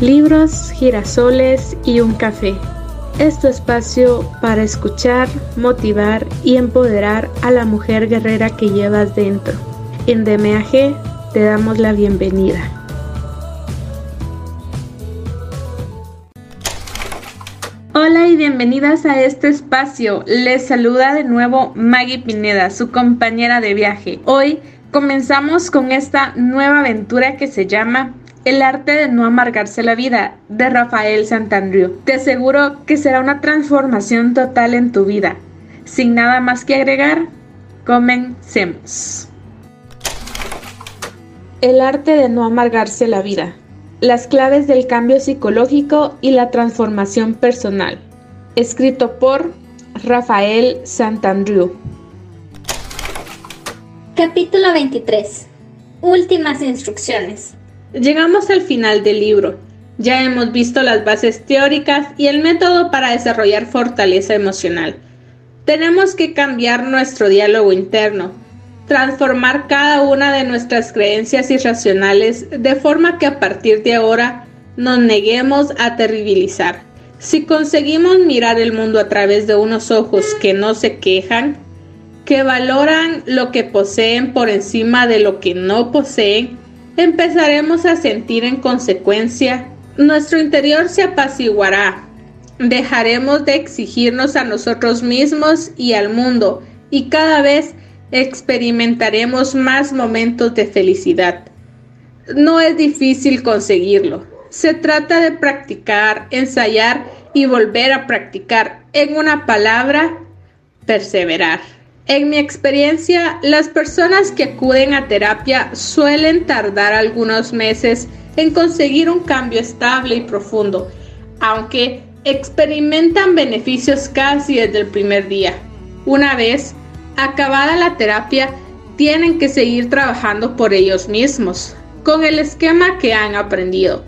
libros, girasoles y un café. Es tu espacio para escuchar, motivar y empoderar a la mujer guerrera que llevas dentro. En DMAG te damos la bienvenida. Hola y bienvenidas a este espacio. Les saluda de nuevo Maggie Pineda, su compañera de viaje. Hoy comenzamos con esta nueva aventura que se llama el arte de no amargarse la vida, de Rafael Santandriu. Te aseguro que será una transformación total en tu vida. Sin nada más que agregar, comencemos. El arte de no amargarse la vida. Las claves del cambio psicológico y la transformación personal. Escrito por Rafael Santandriu. Capítulo 23. Últimas instrucciones. Llegamos al final del libro. Ya hemos visto las bases teóricas y el método para desarrollar fortaleza emocional. Tenemos que cambiar nuestro diálogo interno, transformar cada una de nuestras creencias irracionales de forma que a partir de ahora nos neguemos a terribilizar. Si conseguimos mirar el mundo a través de unos ojos que no se quejan, que valoran lo que poseen por encima de lo que no poseen, empezaremos a sentir en consecuencia, nuestro interior se apaciguará, dejaremos de exigirnos a nosotros mismos y al mundo y cada vez experimentaremos más momentos de felicidad. No es difícil conseguirlo. Se trata de practicar, ensayar y volver a practicar. En una palabra, perseverar. En mi experiencia, las personas que acuden a terapia suelen tardar algunos meses en conseguir un cambio estable y profundo, aunque experimentan beneficios casi desde el primer día. Una vez acabada la terapia, tienen que seguir trabajando por ellos mismos, con el esquema que han aprendido,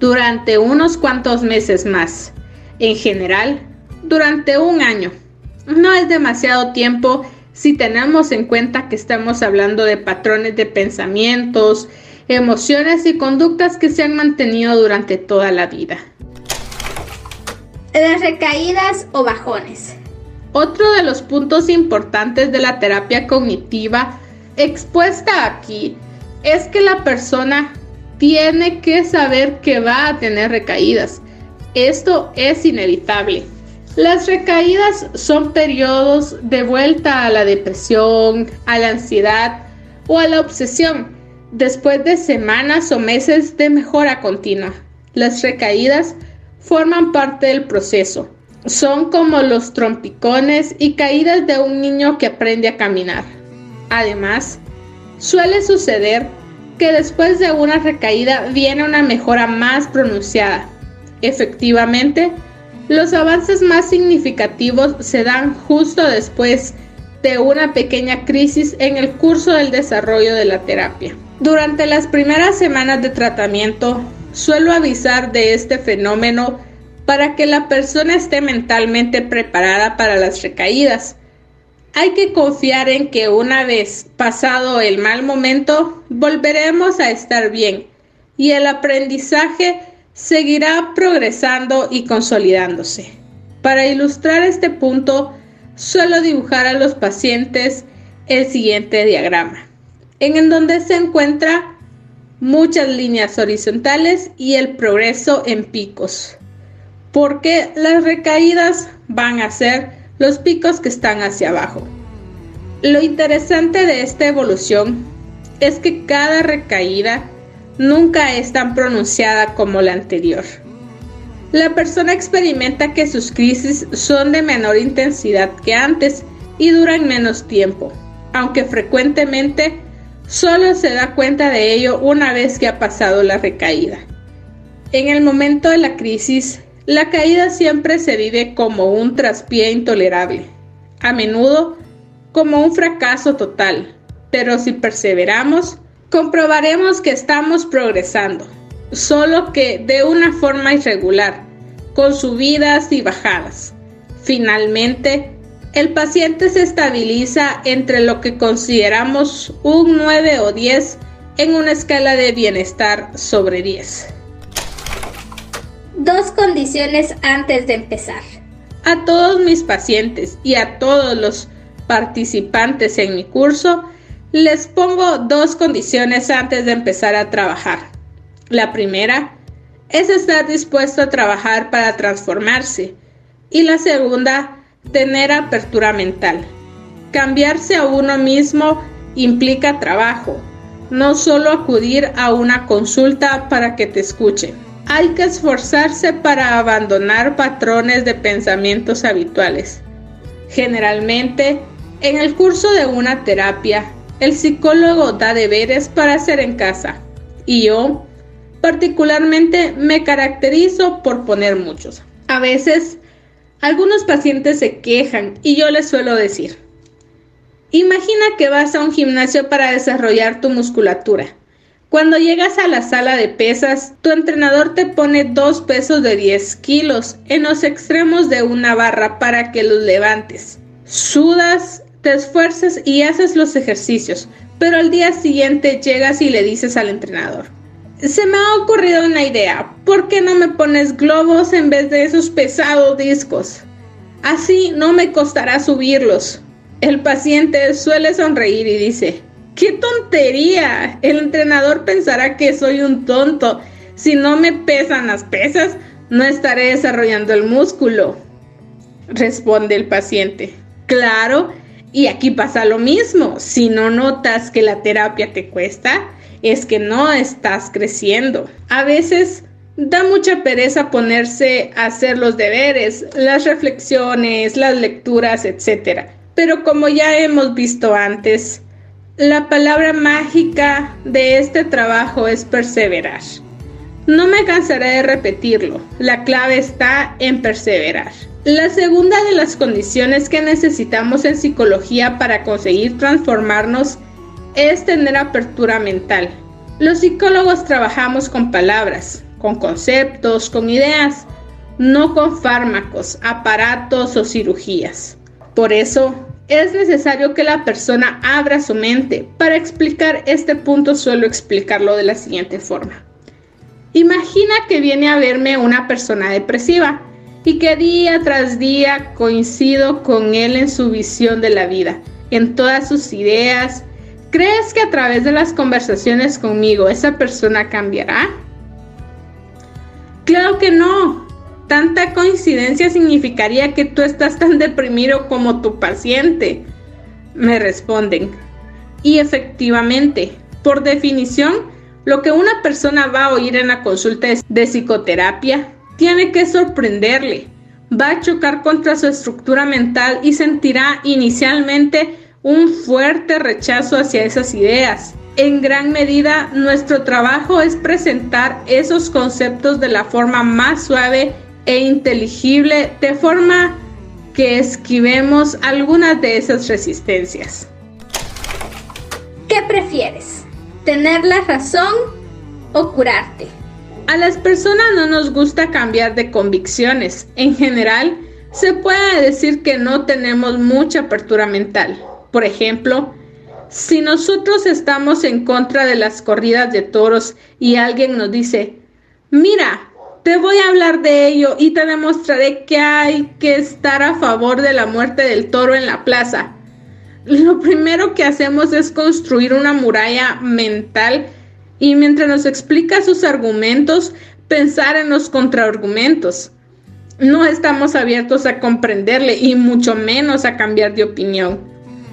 durante unos cuantos meses más. En general, durante un año. No es demasiado tiempo si tenemos en cuenta que estamos hablando de patrones de pensamientos, emociones y conductas que se han mantenido durante toda la vida. Las recaídas o bajones. Otro de los puntos importantes de la terapia cognitiva expuesta aquí es que la persona tiene que saber que va a tener recaídas. Esto es inevitable. Las recaídas son periodos de vuelta a la depresión, a la ansiedad o a la obsesión, después de semanas o meses de mejora continua. Las recaídas forman parte del proceso. Son como los trompicones y caídas de un niño que aprende a caminar. Además, suele suceder que después de una recaída viene una mejora más pronunciada. Efectivamente, los avances más significativos se dan justo después de una pequeña crisis en el curso del desarrollo de la terapia. Durante las primeras semanas de tratamiento, suelo avisar de este fenómeno para que la persona esté mentalmente preparada para las recaídas. Hay que confiar en que una vez pasado el mal momento, volveremos a estar bien y el aprendizaje seguirá progresando y consolidándose. Para ilustrar este punto, suelo dibujar a los pacientes el siguiente diagrama, en donde se encuentra muchas líneas horizontales y el progreso en picos, porque las recaídas van a ser los picos que están hacia abajo. Lo interesante de esta evolución es que cada recaída nunca es tan pronunciada como la anterior. La persona experimenta que sus crisis son de menor intensidad que antes y duran menos tiempo, aunque frecuentemente solo se da cuenta de ello una vez que ha pasado la recaída. En el momento de la crisis, la caída siempre se vive como un traspié intolerable, a menudo como un fracaso total, pero si perseveramos, comprobaremos que estamos progresando, solo que de una forma irregular, con subidas y bajadas. Finalmente, el paciente se estabiliza entre lo que consideramos un 9 o 10 en una escala de bienestar sobre 10. Dos condiciones antes de empezar. A todos mis pacientes y a todos los participantes en mi curso, les pongo dos condiciones antes de empezar a trabajar. La primera es estar dispuesto a trabajar para transformarse y la segunda, tener apertura mental. Cambiarse a uno mismo implica trabajo, no solo acudir a una consulta para que te escuchen. Hay que esforzarse para abandonar patrones de pensamientos habituales. Generalmente, en el curso de una terapia, el psicólogo da deberes para hacer en casa y yo particularmente me caracterizo por poner muchos. A veces, algunos pacientes se quejan y yo les suelo decir, imagina que vas a un gimnasio para desarrollar tu musculatura. Cuando llegas a la sala de pesas, tu entrenador te pone dos pesos de 10 kilos en los extremos de una barra para que los levantes. Sudas, te esfuerzas y haces los ejercicios, pero al día siguiente llegas y le dices al entrenador, se me ha ocurrido una idea, ¿por qué no me pones globos en vez de esos pesados discos? Así no me costará subirlos. El paciente suele sonreír y dice, ¡Qué tontería! El entrenador pensará que soy un tonto. Si no me pesan las pesas, no estaré desarrollando el músculo. Responde el paciente. Claro, y aquí pasa lo mismo. Si no notas que la terapia te cuesta, es que no estás creciendo. A veces da mucha pereza ponerse a hacer los deberes, las reflexiones, las lecturas, etc. Pero como ya hemos visto antes, la palabra mágica de este trabajo es perseverar. No me cansaré de repetirlo, la clave está en perseverar. La segunda de las condiciones que necesitamos en psicología para conseguir transformarnos es tener apertura mental. Los psicólogos trabajamos con palabras, con conceptos, con ideas, no con fármacos, aparatos o cirugías. Por eso, es necesario que la persona abra su mente. Para explicar este punto suelo explicarlo de la siguiente forma. Imagina que viene a verme una persona depresiva y que día tras día coincido con él en su visión de la vida, en todas sus ideas, ¿Crees que a través de las conversaciones conmigo esa persona cambiará? Claro que no. Tanta coincidencia significaría que tú estás tan deprimido como tu paciente. Me responden. Y efectivamente, por definición, lo que una persona va a oír en la consulta de psicoterapia tiene que sorprenderle. Va a chocar contra su estructura mental y sentirá inicialmente un fuerte rechazo hacia esas ideas. En gran medida, nuestro trabajo es presentar esos conceptos de la forma más suave e inteligible, de forma que esquivemos algunas de esas resistencias. ¿Qué prefieres? ¿Tener la razón o curarte? A las personas no nos gusta cambiar de convicciones. En general, se puede decir que no tenemos mucha apertura mental. Por ejemplo, si nosotros estamos en contra de las corridas de toros y alguien nos dice, mira, te voy a hablar de ello y te demostraré que hay que estar a favor de la muerte del toro en la plaza. Lo primero que hacemos es construir una muralla mental y mientras nos explica sus argumentos, pensar en los contraargumentos. No estamos abiertos a comprenderle y mucho menos a cambiar de opinión.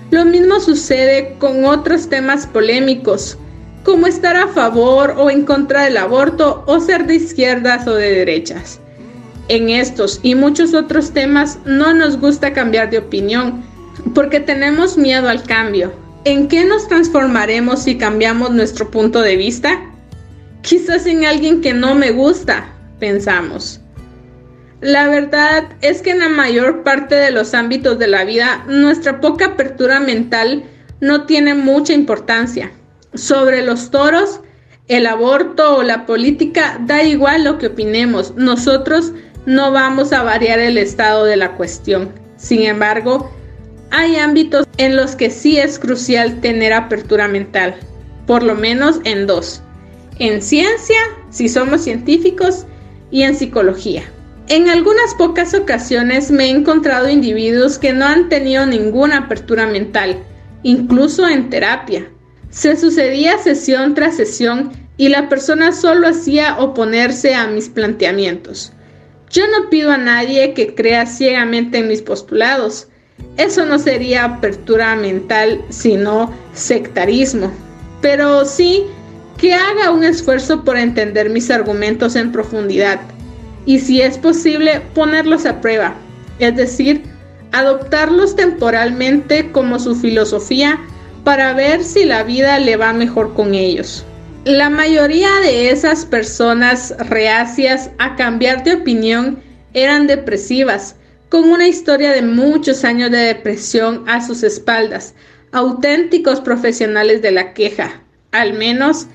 Lo mismo sucede con otros temas polémicos, como estar a favor o en contra del aborto o ser de izquierdas o de derechas. En estos y muchos otros temas no nos gusta cambiar de opinión porque tenemos miedo al cambio. ¿En qué nos transformaremos si cambiamos nuestro punto de vista? Quizás en alguien que no me gusta, pensamos. La verdad es que en la mayor parte de los ámbitos de la vida nuestra poca apertura mental no tiene mucha importancia. Sobre los toros, el aborto o la política, da igual lo que opinemos, nosotros no vamos a variar el estado de la cuestión. Sin embargo, hay ámbitos en los que sí es crucial tener apertura mental, por lo menos en dos. En ciencia, si somos científicos, y en psicología. En algunas pocas ocasiones me he encontrado individuos que no han tenido ninguna apertura mental, incluso en terapia. Se sucedía sesión tras sesión y la persona solo hacía oponerse a mis planteamientos. Yo no pido a nadie que crea ciegamente en mis postulados. Eso no sería apertura mental, sino sectarismo. Pero sí que haga un esfuerzo por entender mis argumentos en profundidad y si es posible ponerlos a prueba, es decir, adoptarlos temporalmente como su filosofía para ver si la vida le va mejor con ellos. La mayoría de esas personas reacias a cambiar de opinión eran depresivas, con una historia de muchos años de depresión a sus espaldas, auténticos profesionales de la queja. Al menos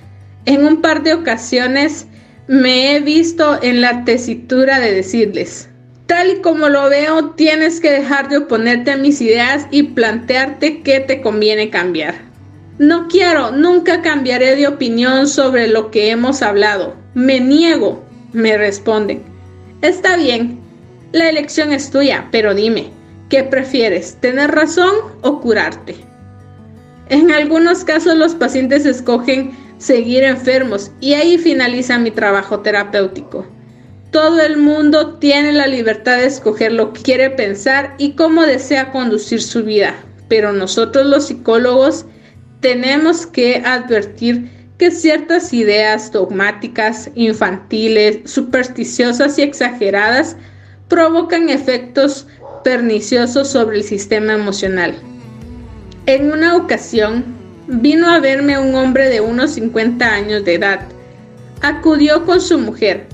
en un par de ocasiones me he visto en la tesitura de decirles, tal y como lo veo, tienes que dejar de oponerte a mis ideas y plantearte qué te conviene cambiar. No quiero, nunca cambiaré de opinión sobre lo que hemos hablado. Me niego, me responden. Está bien, la elección es tuya, pero dime, ¿qué prefieres, tener razón o curarte? En algunos casos los pacientes escogen seguir enfermos y ahí finaliza mi trabajo terapéutico. Todo el mundo tiene la libertad de escoger lo que quiere pensar y cómo desea conducir su vida, pero nosotros los psicólogos tenemos que advertir que ciertas ideas dogmáticas, infantiles, supersticiosas y exageradas provocan efectos perniciosos sobre el sistema emocional. En una ocasión, vino a verme un hombre de unos 50 años de edad. Acudió con su mujer.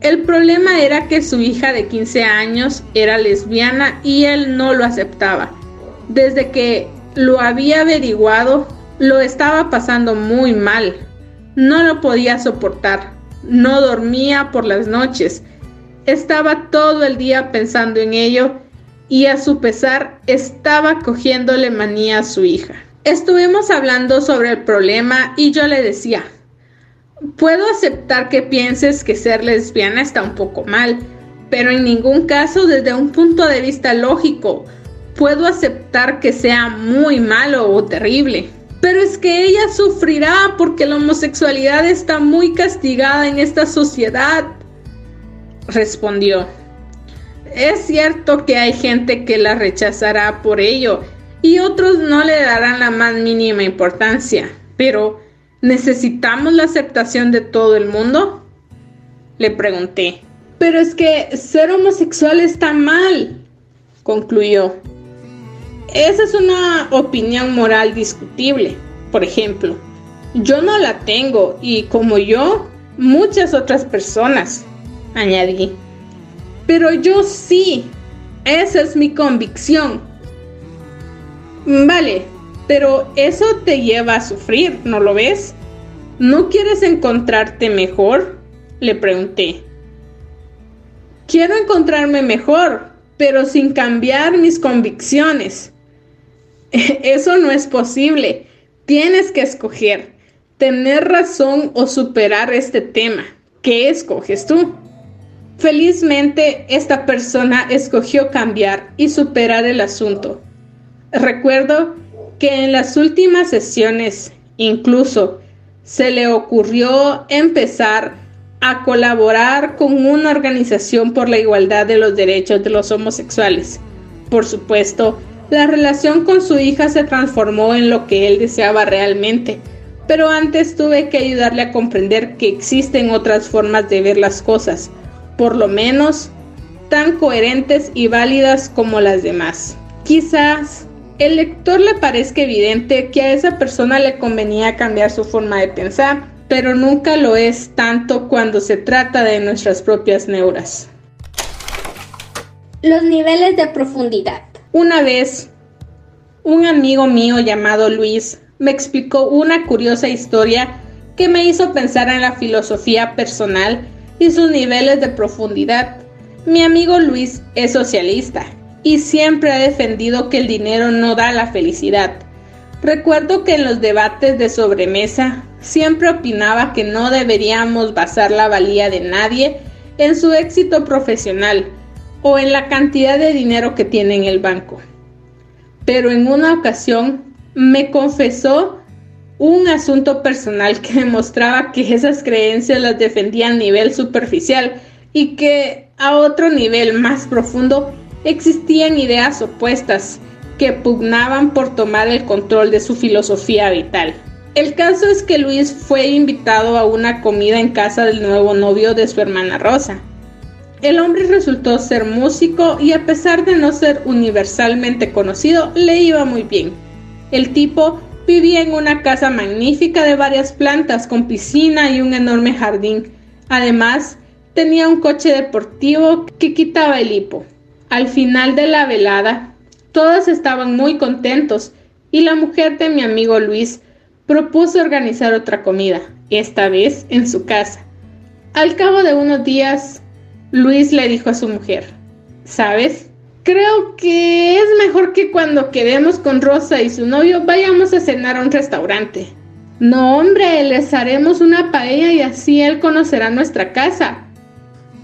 El problema era que su hija de 15 años era lesbiana y él no lo aceptaba. Desde que lo había averiguado, lo estaba pasando muy mal. No lo podía soportar. No dormía por las noches. Estaba todo el día pensando en ello y a su pesar estaba cogiéndole manía a su hija. Estuvimos hablando sobre el problema y yo le decía, puedo aceptar que pienses que ser lesbiana está un poco mal, pero en ningún caso desde un punto de vista lógico puedo aceptar que sea muy malo o terrible. Pero es que ella sufrirá porque la homosexualidad está muy castigada en esta sociedad, respondió. Es cierto que hay gente que la rechazará por ello, y otros no le darán la más mínima importancia. Pero, ¿necesitamos la aceptación de todo el mundo? Le pregunté. Pero es que ser homosexual está mal, concluyó. Esa es una opinión moral discutible. Por ejemplo, yo no la tengo y como yo, muchas otras personas, añadí. Pero yo sí, esa es mi convicción. Vale, pero eso te lleva a sufrir, ¿no lo ves? ¿No quieres encontrarte mejor? Le pregunté. Quiero encontrarme mejor, pero sin cambiar mis convicciones. Eso no es posible. Tienes que escoger, tener razón o superar este tema. ¿Qué escoges tú? Felizmente, esta persona escogió cambiar y superar el asunto. Recuerdo que en las últimas sesiones incluso se le ocurrió empezar a colaborar con una organización por la igualdad de los derechos de los homosexuales. Por supuesto, la relación con su hija se transformó en lo que él deseaba realmente, pero antes tuve que ayudarle a comprender que existen otras formas de ver las cosas, por lo menos tan coherentes y válidas como las demás. Quizás el lector le parezca evidente que a esa persona le convenía cambiar su forma de pensar, pero nunca lo es tanto cuando se trata de nuestras propias neuras. Los niveles de profundidad. Una vez, un amigo mío llamado Luis me explicó una curiosa historia que me hizo pensar en la filosofía personal y sus niveles de profundidad. Mi amigo Luis es socialista y siempre ha defendido que el dinero no da la felicidad. Recuerdo que en los debates de sobremesa siempre opinaba que no deberíamos basar la valía de nadie en su éxito profesional o en la cantidad de dinero que tiene en el banco. Pero en una ocasión me confesó un asunto personal que demostraba que esas creencias las defendía a nivel superficial y que a otro nivel más profundo existían ideas opuestas que pugnaban por tomar el control de su filosofía vital. El caso es que Luis fue invitado a una comida en casa del nuevo novio de su hermana Rosa. El hombre resultó ser músico y a pesar de no ser universalmente conocido, le iba muy bien. El tipo vivía en una casa magnífica de varias plantas con piscina y un enorme jardín. Además, tenía un coche deportivo que quitaba el hipo. Al final de la velada, todos estaban muy contentos y la mujer de mi amigo Luis propuso organizar otra comida, esta vez en su casa. Al cabo de unos días, Luis le dijo a su mujer, ¿sabes? Creo que es mejor que cuando quedemos con Rosa y su novio vayamos a cenar a un restaurante. No, hombre, les haremos una paella y así él conocerá nuestra casa.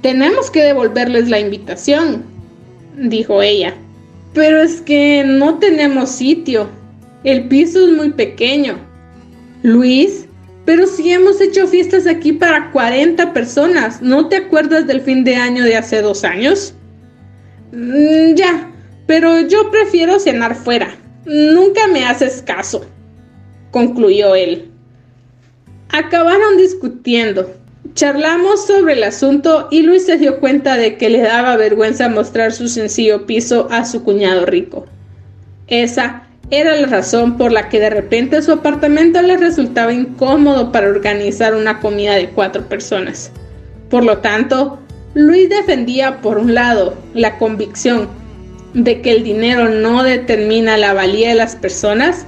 Tenemos que devolverles la invitación, dijo ella. Pero es que no tenemos sitio. El piso es muy pequeño. Luis, pero si hemos hecho fiestas aquí para 40 personas, ¿no te acuerdas del fin de año de hace dos años? Mm, ya, pero yo prefiero cenar fuera. Nunca me haces caso, concluyó él. Acabaron discutiendo. Charlamos sobre el asunto y Luis se dio cuenta de que le daba vergüenza mostrar su sencillo piso a su cuñado rico. Esa era la razón por la que de repente su apartamento le resultaba incómodo para organizar una comida de cuatro personas. Por lo tanto, Luis defendía por un lado la convicción de que el dinero no determina la valía de las personas,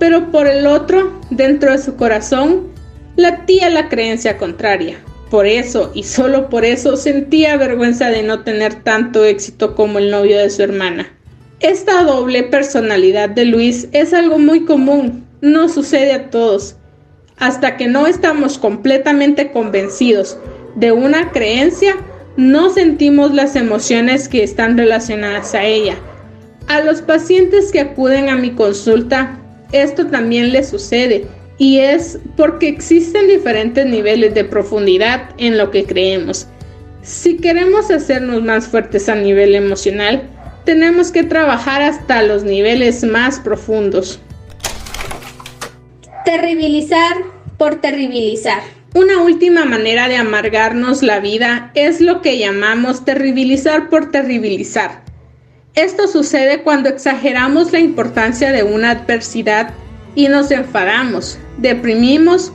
pero por el otro, dentro de su corazón, latía la creencia contraria. Por eso, y solo por eso, sentía vergüenza de no tener tanto éxito como el novio de su hermana. Esta doble personalidad de Luis es algo muy común, no sucede a todos. Hasta que no estamos completamente convencidos de una creencia, no sentimos las emociones que están relacionadas a ella. A los pacientes que acuden a mi consulta, esto también les sucede y es porque existen diferentes niveles de profundidad en lo que creemos. Si queremos hacernos más fuertes a nivel emocional, tenemos que trabajar hasta los niveles más profundos. Terribilizar por terribilizar. Una última manera de amargarnos la vida es lo que llamamos terribilizar por terribilizar. Esto sucede cuando exageramos la importancia de una adversidad y nos enfadamos, deprimimos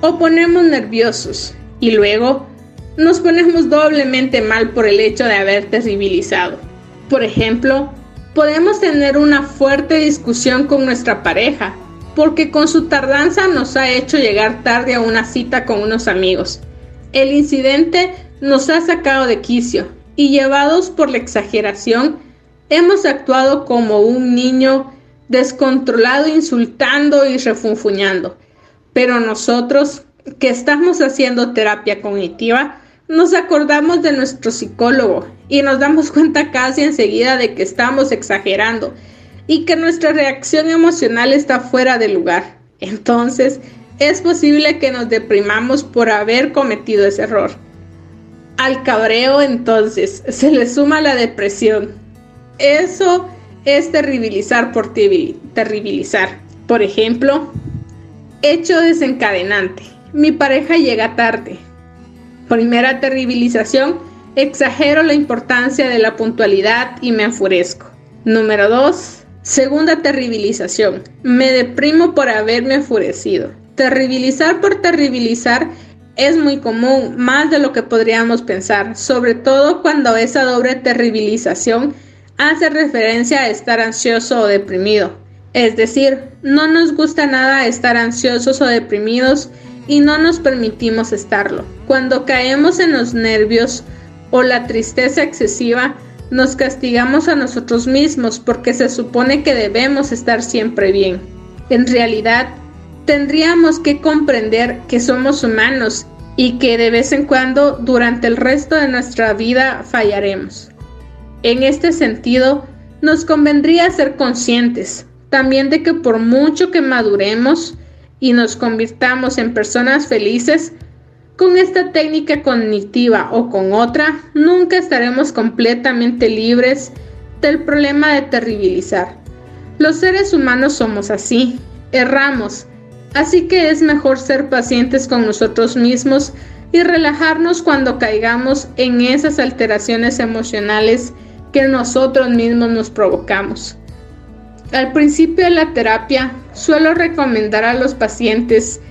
o ponemos nerviosos y luego nos ponemos doblemente mal por el hecho de haber terribilizado. Por ejemplo, podemos tener una fuerte discusión con nuestra pareja porque con su tardanza nos ha hecho llegar tarde a una cita con unos amigos. El incidente nos ha sacado de quicio y llevados por la exageración, hemos actuado como un niño descontrolado insultando y refunfuñando. Pero nosotros, que estamos haciendo terapia cognitiva, nos acordamos de nuestro psicólogo y nos damos cuenta casi enseguida de que estamos exagerando y que nuestra reacción emocional está fuera de lugar. Entonces, es posible que nos deprimamos por haber cometido ese error. Al cabreo, entonces, se le suma la depresión. Eso es terribilizar por terribilizar. Por ejemplo, hecho desencadenante. Mi pareja llega tarde. Primera terribilización, exagero la importancia de la puntualidad y me enfurezco. Número 2. Segunda terribilización. Me deprimo por haberme enfurecido. Terribilizar por terribilizar es muy común, más de lo que podríamos pensar, sobre todo cuando esa doble terribilización hace referencia a estar ansioso o deprimido. Es decir, no nos gusta nada estar ansiosos o deprimidos y no nos permitimos estarlo. Cuando caemos en los nervios o la tristeza excesiva, nos castigamos a nosotros mismos porque se supone que debemos estar siempre bien. En realidad, tendríamos que comprender que somos humanos y que de vez en cuando durante el resto de nuestra vida fallaremos. En este sentido, nos convendría ser conscientes también de que por mucho que maduremos y nos convirtamos en personas felices, con esta técnica cognitiva o con otra, nunca estaremos completamente libres del problema de terribilizar. Los seres humanos somos así, erramos, así que es mejor ser pacientes con nosotros mismos y relajarnos cuando caigamos en esas alteraciones emocionales que nosotros mismos nos provocamos. Al principio de la terapia suelo recomendar a los pacientes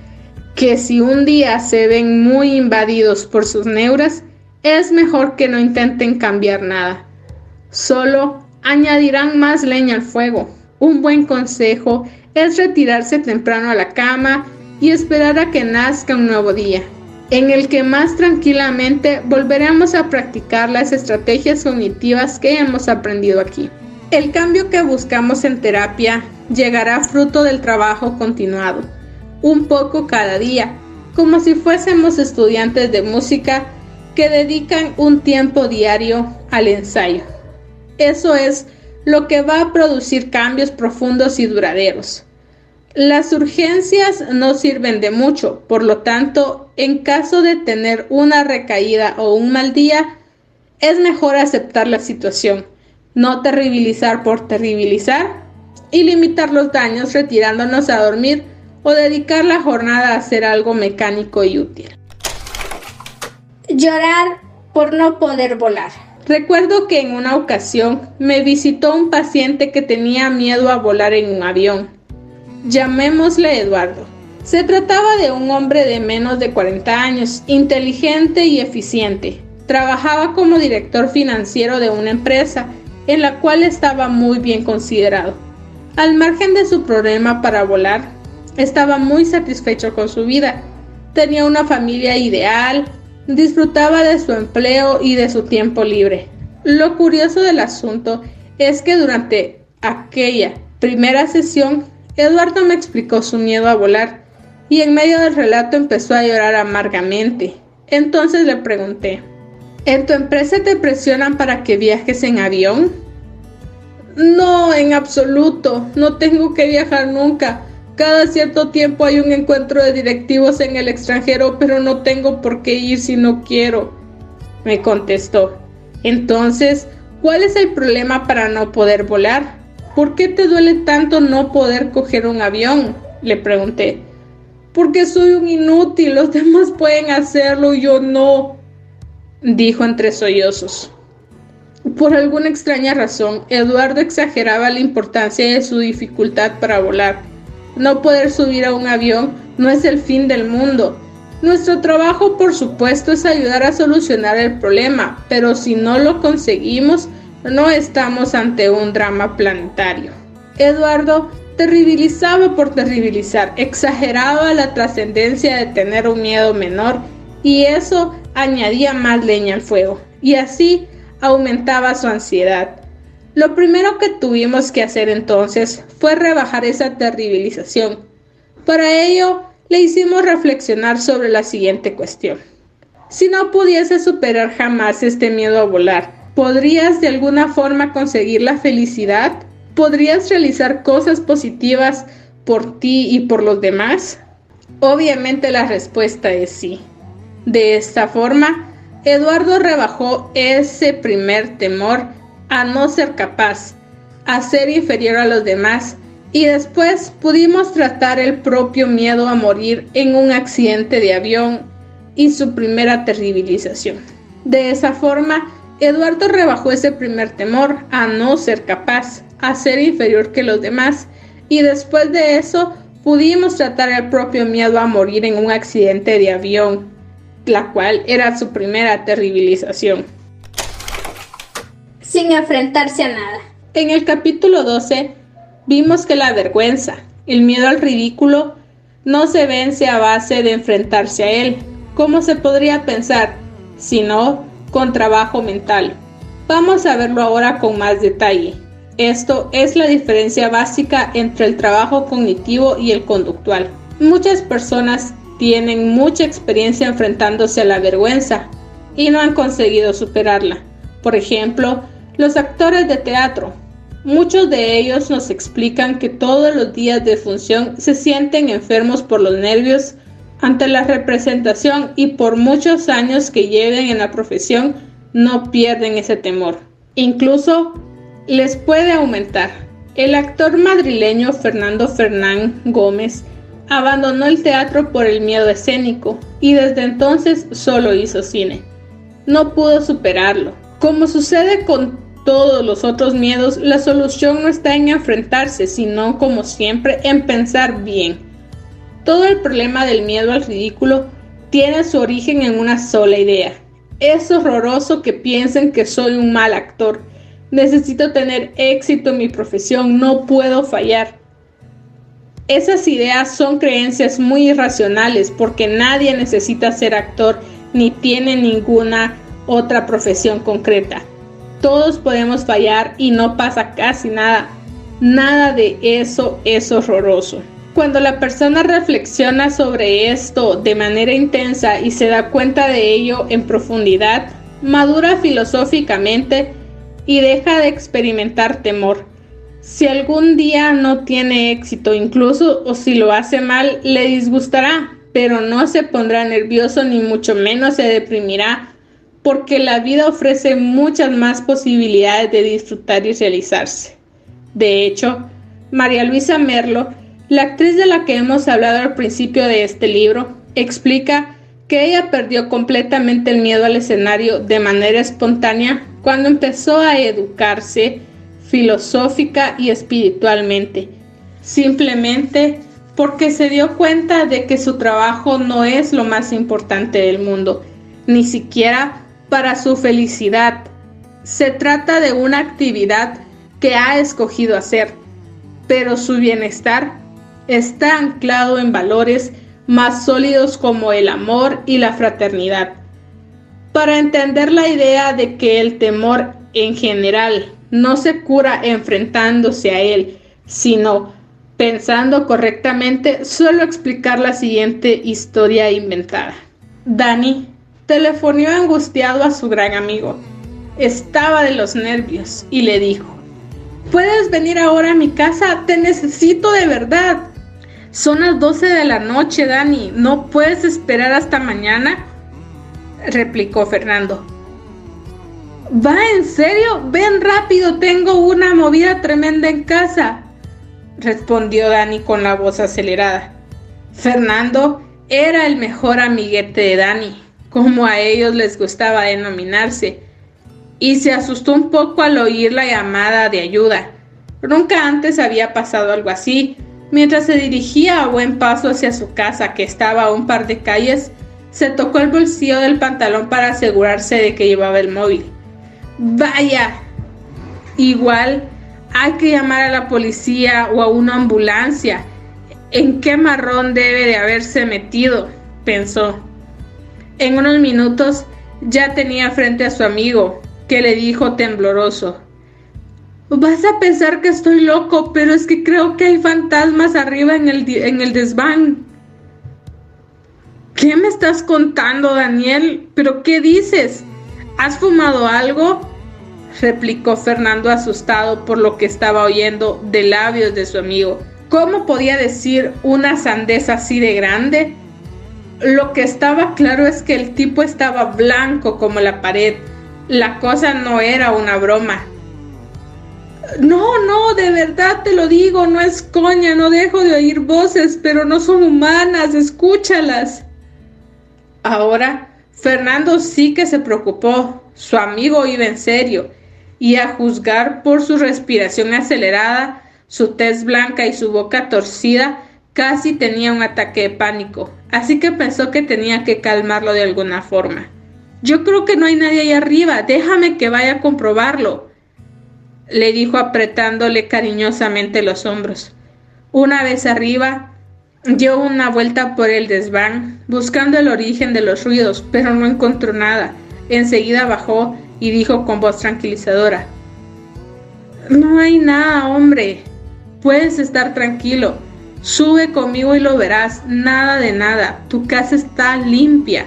que si un día se ven muy invadidos por sus neuras, es mejor que no intenten cambiar nada. Solo añadirán más leña al fuego. Un buen consejo es retirarse temprano a la cama y esperar a que nazca un nuevo día, en el que más tranquilamente volveremos a practicar las estrategias cognitivas que hemos aprendido aquí. El cambio que buscamos en terapia llegará fruto del trabajo continuado un poco cada día, como si fuésemos estudiantes de música que dedican un tiempo diario al ensayo. Eso es lo que va a producir cambios profundos y duraderos. Las urgencias no sirven de mucho, por lo tanto, en caso de tener una recaída o un mal día, es mejor aceptar la situación, no terribilizar por terribilizar y limitar los daños retirándonos a dormir o dedicar la jornada a hacer algo mecánico y útil. Llorar por no poder volar. Recuerdo que en una ocasión me visitó un paciente que tenía miedo a volar en un avión. Llamémosle Eduardo. Se trataba de un hombre de menos de 40 años, inteligente y eficiente. Trabajaba como director financiero de una empresa en la cual estaba muy bien considerado. Al margen de su problema para volar, estaba muy satisfecho con su vida. Tenía una familia ideal, disfrutaba de su empleo y de su tiempo libre. Lo curioso del asunto es que durante aquella primera sesión, Eduardo me explicó su miedo a volar y en medio del relato empezó a llorar amargamente. Entonces le pregunté, ¿en tu empresa te presionan para que viajes en avión? No, en absoluto, no tengo que viajar nunca. Cada cierto tiempo hay un encuentro de directivos en el extranjero, pero no tengo por qué ir si no quiero. Me contestó. Entonces, ¿cuál es el problema para no poder volar? ¿Por qué te duele tanto no poder coger un avión? Le pregunté. Porque soy un inútil, los demás pueden hacerlo yo no, dijo entre sollozos. Por alguna extraña razón, Eduardo exageraba la importancia de su dificultad para volar no poder subir a un avión no es el fin del mundo. Nuestro trabajo, por supuesto, es ayudar a solucionar el problema, pero si no lo conseguimos, no estamos ante un drama planetario. Eduardo terribilizaba por terribilizar, exageraba la trascendencia de tener un miedo menor y eso añadía más leña al fuego y así aumentaba su ansiedad. Lo primero que tuvimos que hacer entonces fue rebajar esa terribilización. Para ello, le hicimos reflexionar sobre la siguiente cuestión. Si no pudiese superar jamás este miedo a volar, ¿podrías de alguna forma conseguir la felicidad? ¿Podrías realizar cosas positivas por ti y por los demás? Obviamente la respuesta es sí. De esta forma, Eduardo rebajó ese primer temor a no ser capaz, a ser inferior a los demás, y después pudimos tratar el propio miedo a morir en un accidente de avión y su primera terribilización. De esa forma, Eduardo rebajó ese primer temor a no ser capaz, a ser inferior que los demás, y después de eso pudimos tratar el propio miedo a morir en un accidente de avión, la cual era su primera terribilización sin enfrentarse a nada. En el capítulo 12 vimos que la vergüenza, el miedo al ridículo, no se vence a base de enfrentarse a él, como se podría pensar, sino con trabajo mental. Vamos a verlo ahora con más detalle. Esto es la diferencia básica entre el trabajo cognitivo y el conductual. Muchas personas tienen mucha experiencia enfrentándose a la vergüenza y no han conseguido superarla. Por ejemplo, los actores de teatro. Muchos de ellos nos explican que todos los días de función se sienten enfermos por los nervios ante la representación y por muchos años que lleven en la profesión no pierden ese temor. Incluso les puede aumentar. El actor madrileño Fernando Fernán Gómez abandonó el teatro por el miedo escénico y desde entonces solo hizo cine. No pudo superarlo. Como sucede con todos los otros miedos, la solución no está en enfrentarse, sino como siempre en pensar bien. Todo el problema del miedo al ridículo tiene su origen en una sola idea. Es horroroso que piensen que soy un mal actor. Necesito tener éxito en mi profesión, no puedo fallar. Esas ideas son creencias muy irracionales porque nadie necesita ser actor ni tiene ninguna otra profesión concreta. Todos podemos fallar y no pasa casi nada. Nada de eso es horroroso. Cuando la persona reflexiona sobre esto de manera intensa y se da cuenta de ello en profundidad, madura filosóficamente y deja de experimentar temor. Si algún día no tiene éxito, incluso o si lo hace mal, le disgustará, pero no se pondrá nervioso ni mucho menos se deprimirá, porque la vida ofrece muchas más posibilidades de disfrutar y realizarse. De hecho, María Luisa Merlo, la actriz de la que hemos hablado al principio de este libro, explica que ella perdió completamente el miedo al escenario de manera espontánea cuando empezó a educarse filosófica y espiritualmente, simplemente porque se dio cuenta de que su trabajo no es lo más importante del mundo, ni siquiera para su felicidad. Se trata de una actividad que ha escogido hacer, pero su bienestar está anclado en valores más sólidos como el amor y la fraternidad. Para entender la idea de que el temor en general no se cura enfrentándose a él, sino pensando correctamente, suelo explicar la siguiente historia inventada. Danny telefonió angustiado a su gran amigo. Estaba de los nervios y le dijo, ¿puedes venir ahora a mi casa? Te necesito de verdad. Son las 12 de la noche, Dani. ¿No puedes esperar hasta mañana? replicó Fernando. ¿Va en serio? Ven rápido, tengo una movida tremenda en casa, respondió Dani con la voz acelerada. Fernando era el mejor amiguete de Dani, como a ellos les gustaba denominarse, y se asustó un poco al oír la llamada de ayuda. Nunca antes había pasado algo así. Mientras se dirigía a buen paso hacia su casa, que estaba a un par de calles, se tocó el bolsillo del pantalón para asegurarse de que llevaba el móvil. Vaya, igual hay que llamar a la policía o a una ambulancia. ¿En qué marrón debe de haberse metido? pensó. En unos minutos ya tenía frente a su amigo, que le dijo tembloroso. Vas a pensar que estoy loco, pero es que creo que hay fantasmas arriba en el, en el desván. ¿Qué me estás contando, Daniel? ¿Pero qué dices? ¿Has fumado algo? replicó Fernando asustado por lo que estaba oyendo de labios de su amigo. ¿Cómo podía decir una sandez así de grande? Lo que estaba claro es que el tipo estaba blanco como la pared. La cosa no era una broma. No, no, de verdad te lo digo, no es coña, no dejo de oír voces, pero no son humanas, escúchalas. Ahora Fernando sí que se preocupó. Su amigo iba en serio, y a juzgar por su respiración acelerada, su tez blanca y su boca torcida, casi tenía un ataque de pánico, así que pensó que tenía que calmarlo de alguna forma. Yo creo que no hay nadie ahí arriba, déjame que vaya a comprobarlo, le dijo apretándole cariñosamente los hombros. Una vez arriba, Dio una vuelta por el desván, buscando el origen de los ruidos, pero no encontró nada. Enseguida bajó y dijo con voz tranquilizadora, No hay nada, hombre. Puedes estar tranquilo. Sube conmigo y lo verás. Nada de nada. Tu casa está limpia.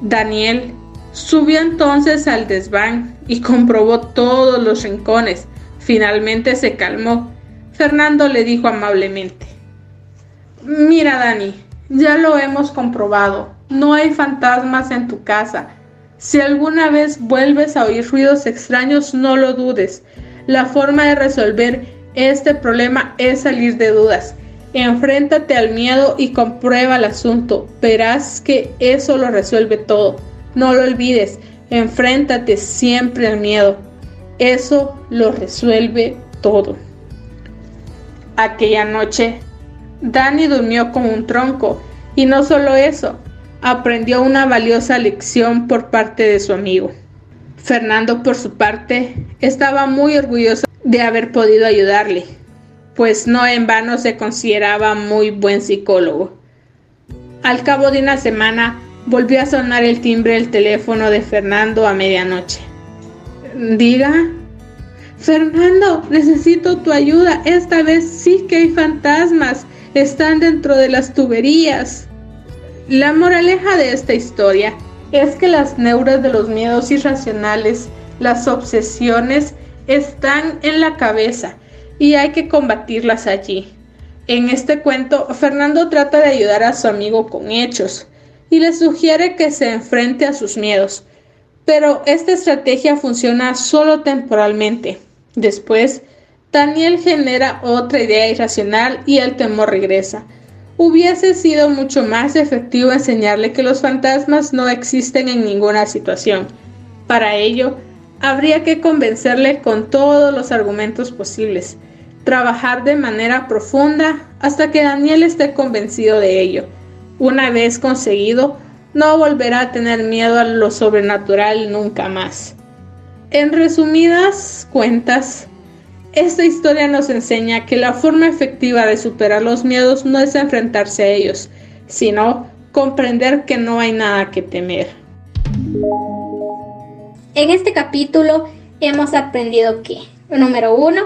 Daniel subió entonces al desván y comprobó todos los rincones. Finalmente se calmó. Fernando le dijo amablemente, Mira Dani, ya lo hemos comprobado. No hay fantasmas en tu casa. Si alguna vez vuelves a oír ruidos extraños, no lo dudes. La forma de resolver este problema es salir de dudas. Enfréntate al miedo y comprueba el asunto. Verás que eso lo resuelve todo. No lo olvides. Enfréntate siempre al miedo. Eso lo resuelve todo. Aquella noche, Dani durmió con un tronco. Y no solo eso, aprendió una valiosa lección por parte de su amigo. Fernando, por su parte, estaba muy orgulloso de haber podido ayudarle, pues no en vano se consideraba muy buen psicólogo. Al cabo de una semana volvió a sonar el timbre del teléfono de Fernando a medianoche. Diga. Fernando, necesito tu ayuda. Esta vez sí que hay fantasmas. Están dentro de las tuberías. La moraleja de esta historia es que las neuras de los miedos irracionales, las obsesiones, están en la cabeza y hay que combatirlas allí. En este cuento, Fernando trata de ayudar a su amigo con hechos y le sugiere que se enfrente a sus miedos. Pero esta estrategia funciona solo temporalmente. Después, Daniel genera otra idea irracional y el temor regresa. Hubiese sido mucho más efectivo enseñarle que los fantasmas no existen en ninguna situación. Para ello, habría que convencerle con todos los argumentos posibles, trabajar de manera profunda hasta que Daniel esté convencido de ello. Una vez conseguido, no volverá a tener miedo a lo sobrenatural nunca más. En resumidas cuentas, esta historia nos enseña que la forma efectiva de superar los miedos no es enfrentarse a ellos, sino comprender que no hay nada que temer. En este capítulo hemos aprendido que, número uno,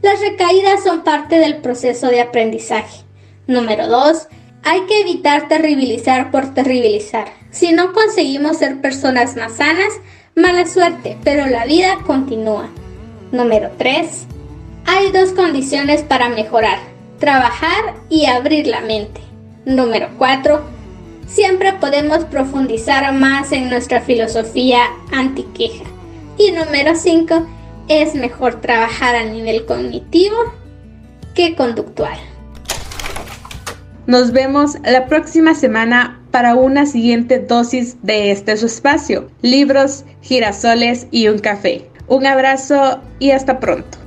las recaídas son parte del proceso de aprendizaje. Número dos, hay que evitar terribilizar por terribilizar. Si no conseguimos ser personas más sanas, mala suerte, pero la vida continúa. Número 3. Hay dos condiciones para mejorar, trabajar y abrir la mente. Número 4 siempre podemos profundizar más en nuestra filosofía antiqueja. Y número 5, es mejor trabajar a nivel cognitivo que conductual. Nos vemos la próxima semana para una siguiente dosis de este su espacio, libros, girasoles y un café. Un abrazo y hasta pronto.